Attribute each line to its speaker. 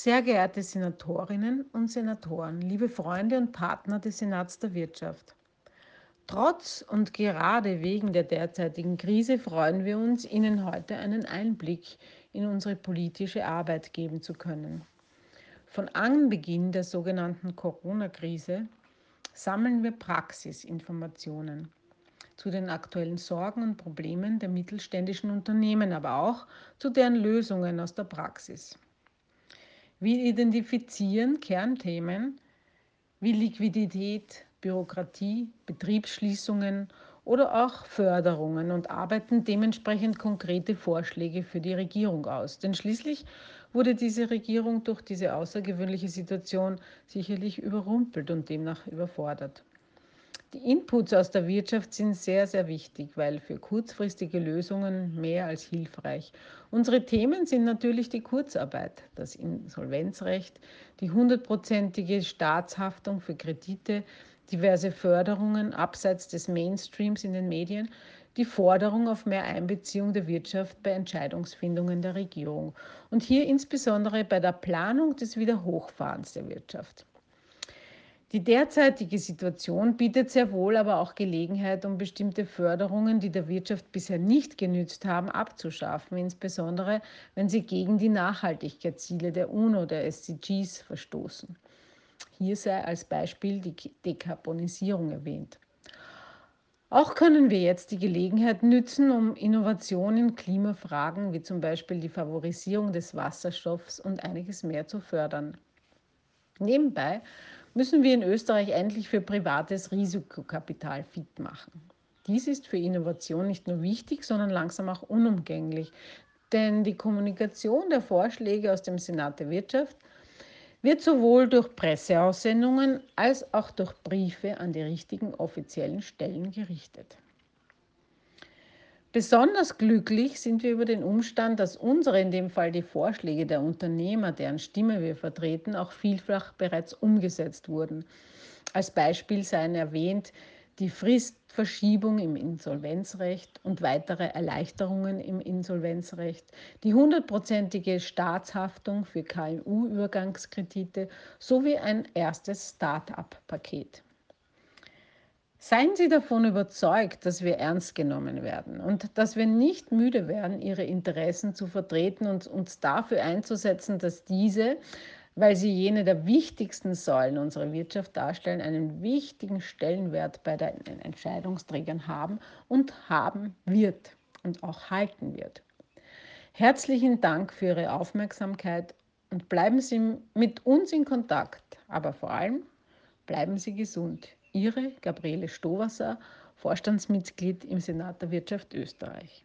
Speaker 1: Sehr geehrte Senatorinnen und Senatoren, liebe Freunde und Partner des Senats der Wirtschaft. Trotz und gerade wegen der derzeitigen Krise freuen wir uns, Ihnen heute einen Einblick in unsere politische Arbeit geben zu können. Von Anbeginn der sogenannten Corona-Krise sammeln wir Praxisinformationen zu den aktuellen Sorgen und Problemen der mittelständischen Unternehmen, aber auch zu deren Lösungen aus der Praxis. Wir identifizieren Kernthemen wie Liquidität, Bürokratie, Betriebsschließungen oder auch Förderungen und arbeiten dementsprechend konkrete Vorschläge für die Regierung aus. Denn schließlich wurde diese Regierung durch diese außergewöhnliche Situation sicherlich überrumpelt und demnach überfordert. Die Inputs aus der Wirtschaft sind sehr, sehr wichtig, weil für kurzfristige Lösungen mehr als hilfreich. Unsere Themen sind natürlich die Kurzarbeit, das Insolvenzrecht, die hundertprozentige Staatshaftung für Kredite, diverse Förderungen abseits des Mainstreams in den Medien, die Forderung auf mehr Einbeziehung der Wirtschaft bei Entscheidungsfindungen der Regierung und hier insbesondere bei der Planung des Wiederhochfahrens der Wirtschaft. Die derzeitige Situation bietet sehr wohl aber auch Gelegenheit, um bestimmte Förderungen, die der Wirtschaft bisher nicht genützt haben, abzuschaffen, insbesondere wenn sie gegen die Nachhaltigkeitsziele der UNO, der SDGs, verstoßen. Hier sei als Beispiel die Dekarbonisierung erwähnt. Auch können wir jetzt die Gelegenheit nützen, um Innovationen in Klimafragen wie zum Beispiel die Favorisierung des Wasserstoffs und einiges mehr zu fördern. Nebenbei müssen wir in Österreich endlich für privates Risikokapital fit machen. Dies ist für Innovation nicht nur wichtig, sondern langsam auch unumgänglich. Denn die Kommunikation der Vorschläge aus dem Senat der Wirtschaft wird sowohl durch Presseaussendungen als auch durch Briefe an die richtigen offiziellen Stellen gerichtet. Besonders glücklich sind wir über den Umstand, dass unsere, in dem Fall die Vorschläge der Unternehmer, deren Stimme wir vertreten, auch vielfach bereits umgesetzt wurden. Als Beispiel seien erwähnt die Fristverschiebung im Insolvenzrecht und weitere Erleichterungen im Insolvenzrecht, die hundertprozentige Staatshaftung für KMU-Übergangskredite sowie ein erstes Start-up-Paket. Seien Sie davon überzeugt, dass wir ernst genommen werden und dass wir nicht müde werden, Ihre Interessen zu vertreten und uns dafür einzusetzen, dass diese, weil sie jene der wichtigsten Säulen unserer Wirtschaft darstellen, einen wichtigen Stellenwert bei den Entscheidungsträgern haben und haben wird und auch halten wird. Herzlichen Dank für Ihre Aufmerksamkeit und bleiben Sie mit uns in Kontakt, aber vor allem bleiben Sie gesund. Ihre Gabriele Stowasser, Vorstandsmitglied im Senat der Wirtschaft Österreich.